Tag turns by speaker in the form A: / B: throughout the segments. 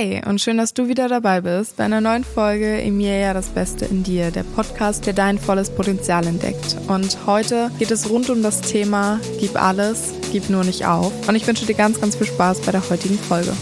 A: Hey und schön, dass du wieder dabei bist bei einer neuen Folge Emilia das Beste in dir, der Podcast, der dein volles Potenzial entdeckt. Und heute geht es rund um das Thema Gib alles, gib nur nicht auf. Und ich wünsche dir ganz, ganz viel Spaß bei der heutigen Folge.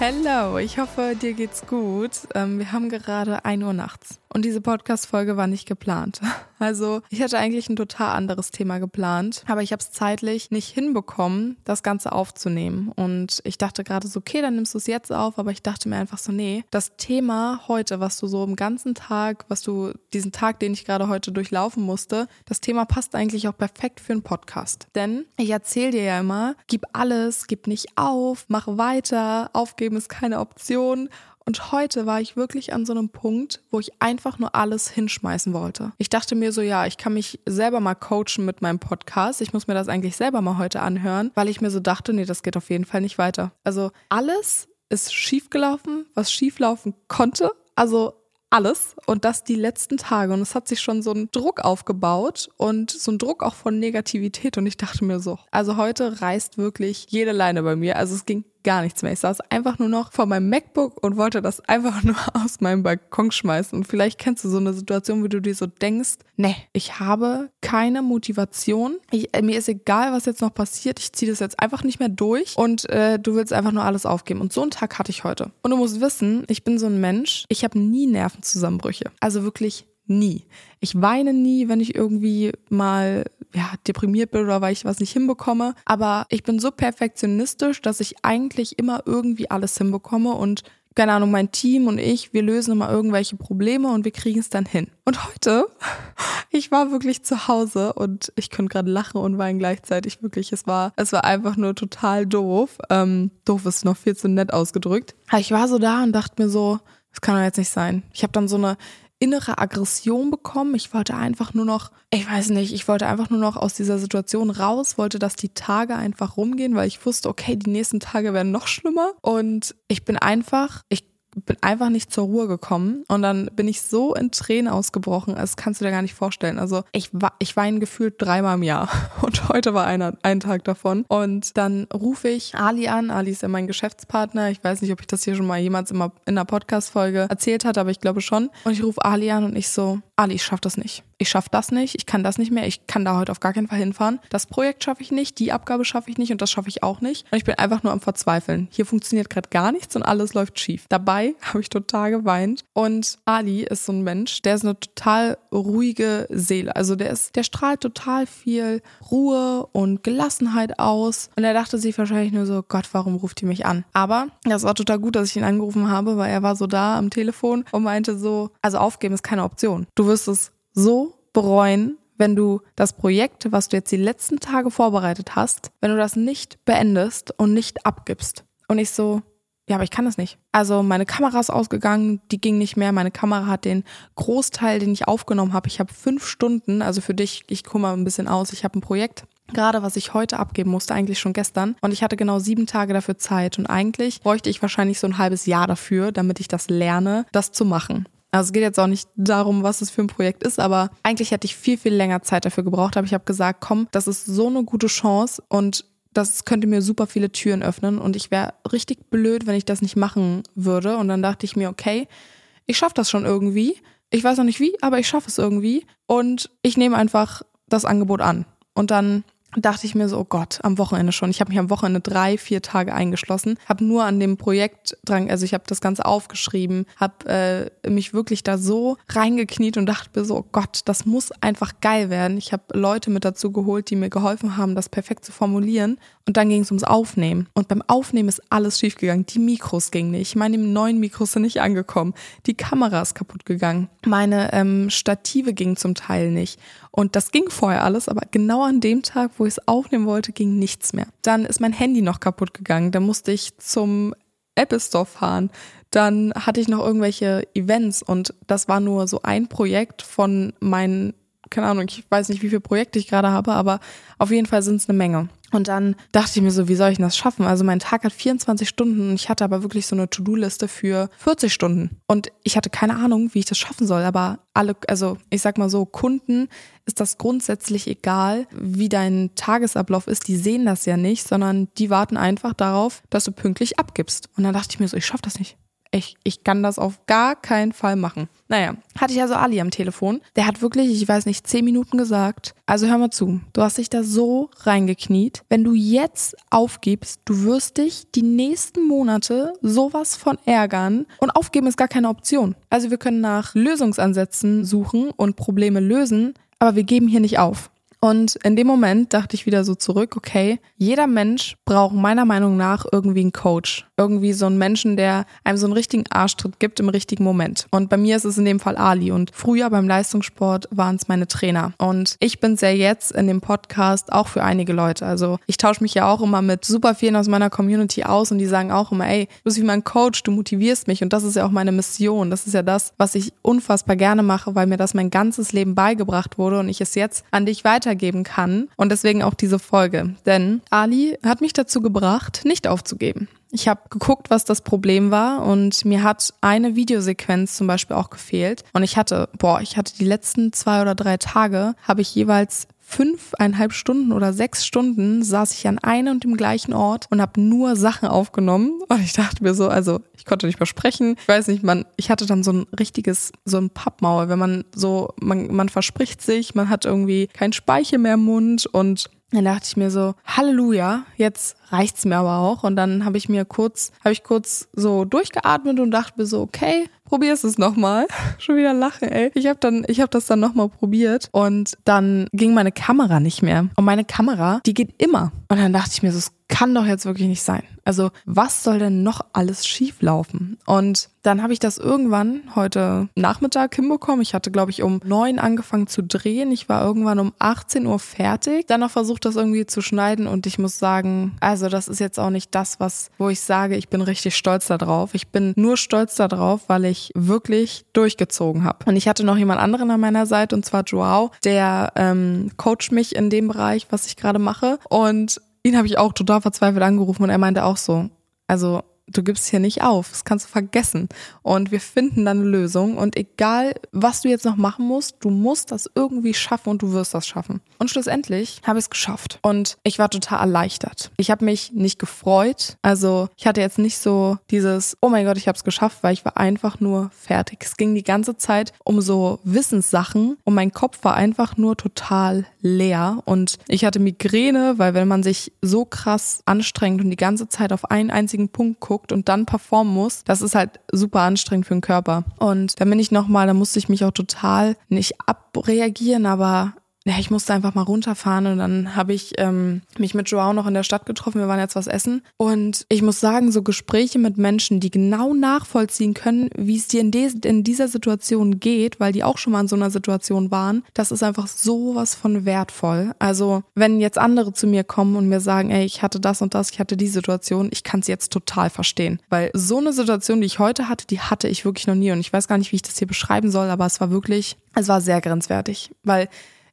A: Hallo, ich hoffe, dir geht's gut. Ähm, wir haben gerade 1 Uhr nachts und diese Podcast-Folge war nicht geplant. Also ich hatte eigentlich ein total anderes Thema geplant, aber ich habe es zeitlich nicht hinbekommen, das Ganze aufzunehmen. Und ich dachte gerade so, okay, dann nimmst du es jetzt auf, aber ich dachte mir einfach so, nee, das Thema heute, was du so im ganzen Tag, was du diesen Tag, den ich gerade heute durchlaufen musste, das Thema passt eigentlich auch perfekt für einen Podcast. Denn ich erzähle dir ja immer, gib alles, gib nicht auf, mach weiter, aufgeben ist keine Option. Und heute war ich wirklich an so einem Punkt, wo ich einfach nur alles hinschmeißen wollte. Ich dachte mir so, ja, ich kann mich selber mal coachen mit meinem Podcast. Ich muss mir das eigentlich selber mal heute anhören, weil ich mir so dachte, nee, das geht auf jeden Fall nicht weiter. Also alles ist schiefgelaufen, was schieflaufen konnte. Also alles und das die letzten Tage und es hat sich schon so ein Druck aufgebaut und so ein Druck auch von Negativität und ich dachte mir so, also heute reißt wirklich jede Leine bei mir, also es ging gar nichts mehr. Ich saß einfach nur noch vor meinem MacBook und wollte das einfach nur aus meinem Balkon schmeißen. Und vielleicht kennst du so eine Situation, wie du dir so denkst, nee, ich habe keine Motivation. Ich, äh, mir ist egal, was jetzt noch passiert. Ich ziehe das jetzt einfach nicht mehr durch und äh, du willst einfach nur alles aufgeben. Und so einen Tag hatte ich heute. Und du musst wissen, ich bin so ein Mensch, ich habe nie Nervenzusammenbrüche. Also wirklich nie. Ich weine nie, wenn ich irgendwie mal ja, deprimiert bin oder weil ich was nicht hinbekomme. Aber ich bin so perfektionistisch, dass ich eigentlich immer irgendwie alles hinbekomme und keine Ahnung, mein Team und ich, wir lösen immer irgendwelche Probleme und wir kriegen es dann hin. Und heute, ich war wirklich zu Hause und ich könnte gerade lachen und weinen gleichzeitig. Wirklich, es war, es war einfach nur total doof. Ähm, doof ist noch viel zu nett ausgedrückt. Ich war so da und dachte mir so, das kann doch jetzt nicht sein. Ich habe dann so eine innere Aggression bekommen. Ich wollte einfach nur noch, ich weiß nicht, ich wollte einfach nur noch aus dieser Situation raus, wollte, dass die Tage einfach rumgehen, weil ich wusste, okay, die nächsten Tage werden noch schlimmer. Und ich bin einfach, ich bin einfach nicht zur Ruhe gekommen und dann bin ich so in Tränen ausgebrochen, das kannst du dir gar nicht vorstellen. Also ich, ich weine gefühlt dreimal im Jahr und heute war einer, ein Tag davon. Und dann rufe ich Ali an, Ali ist ja mein Geschäftspartner, ich weiß nicht, ob ich das hier schon mal jemals in einer Podcast-Folge erzählt hatte, aber ich glaube schon. Und ich rufe Ali an und ich so, Ali, ich schaff das nicht ich schaffe das nicht, ich kann das nicht mehr, ich kann da heute auf gar keinen Fall hinfahren. Das Projekt schaffe ich nicht, die Abgabe schaffe ich nicht und das schaffe ich auch nicht. Und ich bin einfach nur am Verzweifeln. Hier funktioniert gerade gar nichts und alles läuft schief. Dabei habe ich total geweint. Und Ali ist so ein Mensch, der ist eine total ruhige Seele. Also der ist, der strahlt total viel Ruhe und Gelassenheit aus. Und er dachte sich wahrscheinlich nur so, Gott, warum ruft die mich an? Aber das war total gut, dass ich ihn angerufen habe, weil er war so da am Telefon und meinte so, also aufgeben ist keine Option. Du wirst es so bereuen, wenn du das Projekt, was du jetzt die letzten Tage vorbereitet hast, wenn du das nicht beendest und nicht abgibst. Und ich so, ja, aber ich kann das nicht. Also meine Kamera ist ausgegangen, die ging nicht mehr. Meine Kamera hat den Großteil, den ich aufgenommen habe. Ich habe fünf Stunden, also für dich, ich gucke mal ein bisschen aus, ich habe ein Projekt. Gerade was ich heute abgeben musste, eigentlich schon gestern. Und ich hatte genau sieben Tage dafür Zeit. Und eigentlich bräuchte ich wahrscheinlich so ein halbes Jahr dafür, damit ich das lerne, das zu machen. Also es geht jetzt auch nicht darum, was es für ein Projekt ist, aber eigentlich hätte ich viel, viel länger Zeit dafür gebraucht. Aber ich habe gesagt, komm, das ist so eine gute Chance und das könnte mir super viele Türen öffnen und ich wäre richtig blöd, wenn ich das nicht machen würde. Und dann dachte ich mir, okay, ich schaffe das schon irgendwie. Ich weiß noch nicht wie, aber ich schaffe es irgendwie. Und ich nehme einfach das Angebot an. Und dann dachte ich mir so, oh Gott, am Wochenende schon. Ich habe mich am Wochenende drei, vier Tage eingeschlossen, habe nur an dem Projekt dran, also ich habe das Ganze aufgeschrieben, habe äh, mich wirklich da so reingekniet und dachte mir so, oh Gott, das muss einfach geil werden. Ich habe Leute mit dazu geholt, die mir geholfen haben, das perfekt zu formulieren. Und dann ging es ums Aufnehmen. Und beim Aufnehmen ist alles schiefgegangen. Die Mikros gingen nicht. Meine neuen Mikros sind nicht angekommen. Die Kamera ist kaputt gegangen. Meine ähm, Stative gingen zum Teil nicht. Und das ging vorher alles, aber genau an dem Tag, wo ich es aufnehmen wollte, ging nichts mehr. Dann ist mein Handy noch kaputt gegangen. Da musste ich zum Apple Store fahren. Dann hatte ich noch irgendwelche Events und das war nur so ein Projekt von meinen, keine Ahnung, ich weiß nicht, wie viele Projekte ich gerade habe, aber auf jeden Fall sind es eine Menge. Und dann dachte ich mir so, wie soll ich denn das schaffen? Also mein Tag hat 24 Stunden und ich hatte aber wirklich so eine To-Do-Liste für 40 Stunden. Und ich hatte keine Ahnung, wie ich das schaffen soll. Aber alle, also ich sag mal so, Kunden ist das grundsätzlich egal, wie dein Tagesablauf ist. Die sehen das ja nicht, sondern die warten einfach darauf, dass du pünktlich abgibst. Und dann dachte ich mir so, ich schaff das nicht ich, ich kann das auf gar keinen Fall machen. Naja, hatte ich also Ali am Telefon. Der hat wirklich, ich weiß nicht, zehn Minuten gesagt. Also hör mal zu, du hast dich da so reingekniet. Wenn du jetzt aufgibst, du wirst dich die nächsten Monate sowas von ärgern. Und aufgeben ist gar keine Option. Also wir können nach Lösungsansätzen suchen und Probleme lösen, aber wir geben hier nicht auf. Und in dem Moment dachte ich wieder so zurück, okay, jeder Mensch braucht meiner Meinung nach irgendwie einen Coach. Irgendwie so einen Menschen, der einem so einen richtigen Arschtritt gibt im richtigen Moment. Und bei mir ist es in dem Fall Ali. Und früher beim Leistungssport waren es meine Trainer. Und ich bin sehr jetzt in dem Podcast auch für einige Leute. Also ich tausche mich ja auch immer mit super vielen aus meiner Community aus und die sagen auch immer, ey, du bist wie mein Coach, du motivierst mich. Und das ist ja auch meine Mission. Das ist ja das, was ich unfassbar gerne mache, weil mir das mein ganzes Leben beigebracht wurde und ich es jetzt an dich weitergeben kann. Und deswegen auch diese Folge. Denn Ali hat mich dazu gebracht, nicht aufzugeben. Ich habe geguckt, was das Problem war und mir hat eine Videosequenz zum Beispiel auch gefehlt. Und ich hatte, boah, ich hatte die letzten zwei oder drei Tage, habe ich jeweils fünfeinhalb Stunden oder sechs Stunden saß ich an einem und dem gleichen Ort und habe nur Sachen aufgenommen. Und ich dachte mir so, also ich konnte nicht mehr sprechen. Ich weiß nicht, man, ich hatte dann so ein richtiges, so ein Pappmaul, wenn man so, man, man verspricht sich, man hat irgendwie kein Speichel mehr im Mund und dann dachte ich mir so, Halleluja, jetzt reicht's mir aber auch. Und dann habe ich mir kurz, habe ich kurz so durchgeatmet und dachte mir so, okay, probier's es nochmal. Schon wieder lachen, ey. Ich habe dann, ich habe das dann nochmal probiert und dann ging meine Kamera nicht mehr. Und meine Kamera, die geht immer. Und dann dachte ich mir so, es kann doch jetzt wirklich nicht sein. Also was soll denn noch alles schief laufen? Und dann habe ich das irgendwann heute Nachmittag hinbekommen. Ich hatte, glaube ich, um neun angefangen zu drehen. Ich war irgendwann um 18 Uhr fertig. Dann noch versucht, das irgendwie zu schneiden. Und ich muss sagen, also das ist jetzt auch nicht das, was, wo ich sage, ich bin richtig stolz darauf. Ich bin nur stolz darauf, weil ich wirklich durchgezogen habe. Und ich hatte noch jemand anderen an meiner Seite, und zwar Joao, der ähm, coacht mich in dem Bereich, was ich gerade mache. Und ihn habe ich auch total verzweifelt angerufen und er meinte auch so, also du gibst hier nicht auf, das kannst du vergessen. Und wir finden dann eine Lösung. Und egal, was du jetzt noch machen musst, du musst das irgendwie schaffen und du wirst das schaffen. Und schlussendlich habe ich es geschafft. Und ich war total erleichtert. Ich habe mich nicht gefreut. Also ich hatte jetzt nicht so dieses, oh mein Gott, ich habe es geschafft, weil ich war einfach nur fertig. Es ging die ganze Zeit um so Wissenssachen und mein Kopf war einfach nur total leer. Und ich hatte Migräne, weil wenn man sich so krass anstrengt und die ganze Zeit auf einen einzigen Punkt guckt, guckt und dann performen muss, das ist halt super anstrengend für den Körper. Und dann bin ich nochmal, da musste ich mich auch total nicht abreagieren, aber ja, ich musste einfach mal runterfahren und dann habe ich ähm, mich mit Joao noch in der Stadt getroffen. Wir waren jetzt was essen. Und ich muss sagen, so Gespräche mit Menschen, die genau nachvollziehen können, wie es dir in, in dieser Situation geht, weil die auch schon mal in so einer Situation waren, das ist einfach sowas von wertvoll. Also, wenn jetzt andere zu mir kommen und mir sagen, ey, ich hatte das und das, ich hatte die Situation, ich kann es jetzt total verstehen. Weil so eine Situation, die ich heute hatte, die hatte ich wirklich noch nie. Und ich weiß gar nicht, wie ich das hier beschreiben soll, aber es war wirklich, es war sehr grenzwertig. Weil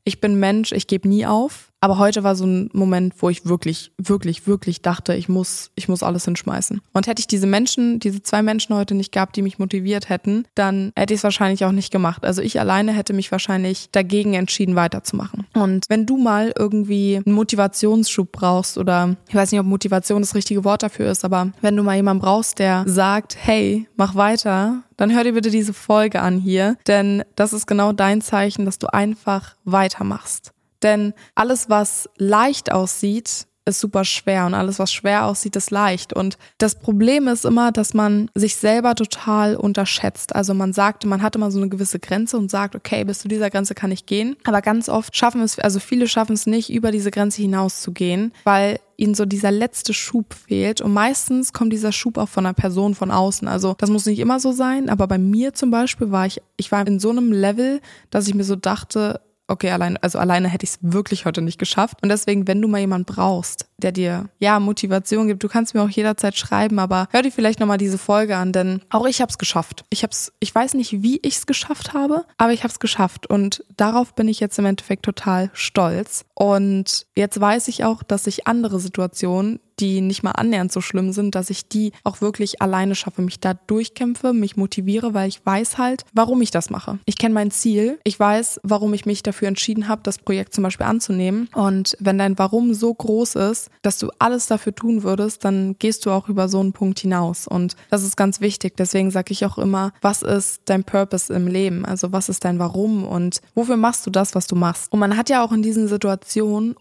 A: ich bin Mensch, ich gebe nie auf. Aber heute war so ein Moment, wo ich wirklich, wirklich, wirklich dachte, ich muss, ich muss alles hinschmeißen. Und hätte ich diese Menschen, diese zwei Menschen heute nicht gehabt, die mich motiviert hätten, dann hätte ich es wahrscheinlich auch nicht gemacht. Also ich alleine hätte mich wahrscheinlich dagegen entschieden, weiterzumachen. Und wenn du mal irgendwie einen Motivationsschub brauchst oder ich weiß nicht, ob Motivation das richtige Wort dafür ist, aber wenn du mal jemanden brauchst, der sagt, hey, mach weiter, dann hör dir bitte diese Folge an hier, denn das ist genau dein Zeichen, dass du einfach weitermachst. Denn alles, was leicht aussieht, ist super schwer und alles, was schwer aussieht, ist leicht. Und das Problem ist immer, dass man sich selber total unterschätzt. Also man sagt, man hat immer so eine gewisse Grenze und sagt, okay, bis zu dieser Grenze kann ich gehen. Aber ganz oft schaffen es, also viele schaffen es nicht, über diese Grenze hinaus zu gehen, weil ihnen so dieser letzte Schub fehlt. Und meistens kommt dieser Schub auch von einer Person von außen. Also das muss nicht immer so sein, aber bei mir zum Beispiel war ich, ich war in so einem Level, dass ich mir so dachte, okay, allein, also alleine hätte ich es wirklich heute nicht geschafft. Und deswegen, wenn du mal jemanden brauchst, der dir ja Motivation gibt, du kannst mir auch jederzeit schreiben, aber hör dir vielleicht nochmal diese Folge an, denn auch ich habe es geschafft. Ich hab's, ich weiß nicht, wie ich es geschafft habe, aber ich habe es geschafft. Und darauf bin ich jetzt im Endeffekt total stolz. Und jetzt weiß ich auch, dass ich andere Situationen die nicht mal annähernd so schlimm sind, dass ich die auch wirklich alleine schaffe, mich da durchkämpfe, mich motiviere, weil ich weiß halt, warum ich das mache. Ich kenne mein Ziel, ich weiß, warum ich mich dafür entschieden habe, das Projekt zum Beispiel anzunehmen. Und wenn dein Warum so groß ist, dass du alles dafür tun würdest, dann gehst du auch über so einen Punkt hinaus. Und das ist ganz wichtig. Deswegen sage ich auch immer, was ist dein Purpose im Leben? Also was ist dein Warum und wofür machst du das, was du machst? Und man hat ja auch in diesen Situationen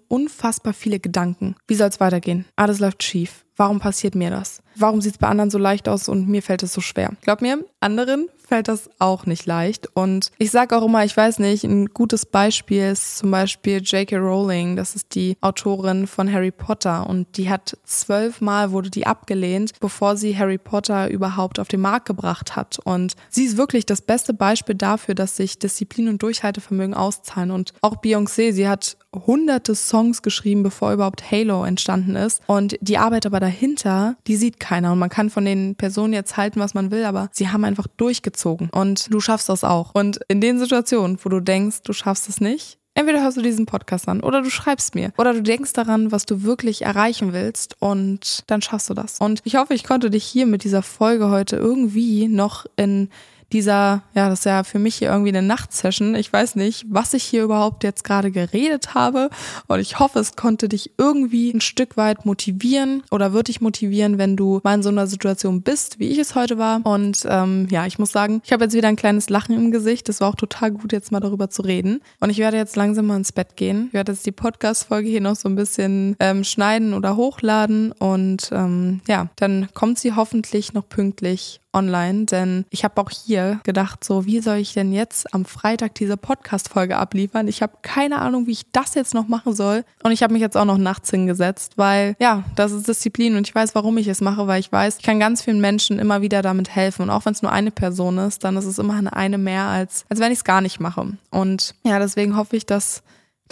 A: unfassbar viele Gedanken. Wie soll es weitergehen? Alles läuft schief. Warum passiert mir das? Warum sieht es bei anderen so leicht aus und mir fällt es so schwer? Glaub mir, anderen fällt das auch nicht leicht. Und ich sage auch immer, ich weiß nicht, ein gutes Beispiel ist zum Beispiel J.K. Rowling. Das ist die Autorin von Harry Potter und die hat zwölfmal wurde die abgelehnt, bevor sie Harry Potter überhaupt auf den Markt gebracht hat. Und sie ist wirklich das beste Beispiel dafür, dass sich Disziplin und Durchhaltevermögen auszahlen. Und auch Beyoncé, sie hat hunderte Songs geschrieben, bevor überhaupt Halo entstanden ist. Und die Arbeit aber dahinter, die sieht keiner. Und man kann von den Personen jetzt halten, was man will, aber sie haben einfach durchgezogen. Und du schaffst das auch. Und in den Situationen, wo du denkst, du schaffst es nicht, Entweder hörst du diesen Podcast an oder du schreibst mir oder du denkst daran, was du wirklich erreichen willst und dann schaffst du das. Und ich hoffe, ich konnte dich hier mit dieser Folge heute irgendwie noch in dieser, ja, das ist ja für mich hier irgendwie eine Nachtsession. Ich weiß nicht, was ich hier überhaupt jetzt gerade geredet habe. Und ich hoffe, es konnte dich irgendwie ein Stück weit motivieren oder wird dich motivieren, wenn du mal in so einer Situation bist, wie ich es heute war. Und ähm, ja, ich muss sagen, ich habe jetzt wieder ein kleines Lachen im Gesicht. Das war auch total gut, jetzt mal darüber zu reden. Und ich werde jetzt langsam mal ins Bett gehen. Ich werde jetzt die Podcast-Folge hier noch so ein bisschen ähm, schneiden oder hochladen. Und ähm, ja, dann kommt sie hoffentlich noch pünktlich online, denn ich habe auch hier gedacht, so wie soll ich denn jetzt am Freitag diese Podcast-Folge abliefern? Ich habe keine Ahnung, wie ich das jetzt noch machen soll. Und ich habe mich jetzt auch noch nachts hingesetzt, weil ja, das ist Disziplin und ich weiß, warum ich es mache, weil ich weiß, ich kann ganz vielen Menschen immer wieder damit helfen. Und auch wenn es nur eine Person ist, dann ist es immer eine, eine mehr, als, als wenn ich es gar nicht mache. Und ja, deswegen hoffe ich, dass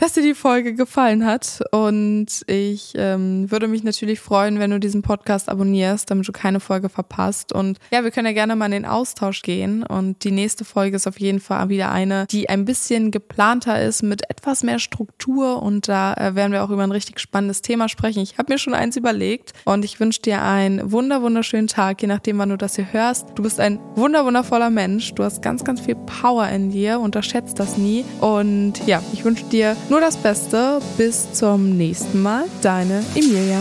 A: dass dir die Folge gefallen hat. Und ich ähm, würde mich natürlich freuen, wenn du diesen Podcast abonnierst, damit du keine Folge verpasst. Und ja, wir können ja gerne mal in den Austausch gehen. Und die nächste Folge ist auf jeden Fall wieder eine, die ein bisschen geplanter ist, mit etwas mehr Struktur. Und da äh, werden wir auch über ein richtig spannendes Thema sprechen. Ich habe mir schon eins überlegt und ich wünsche dir einen wunder wunderschönen Tag, je nachdem, wann du das hier hörst. Du bist ein wunder wundervoller Mensch. Du hast ganz, ganz viel Power in dir. Unterschätzt das nie. Und ja, ich wünsche dir nur das Beste. Bis zum nächsten Mal. Deine Emilia.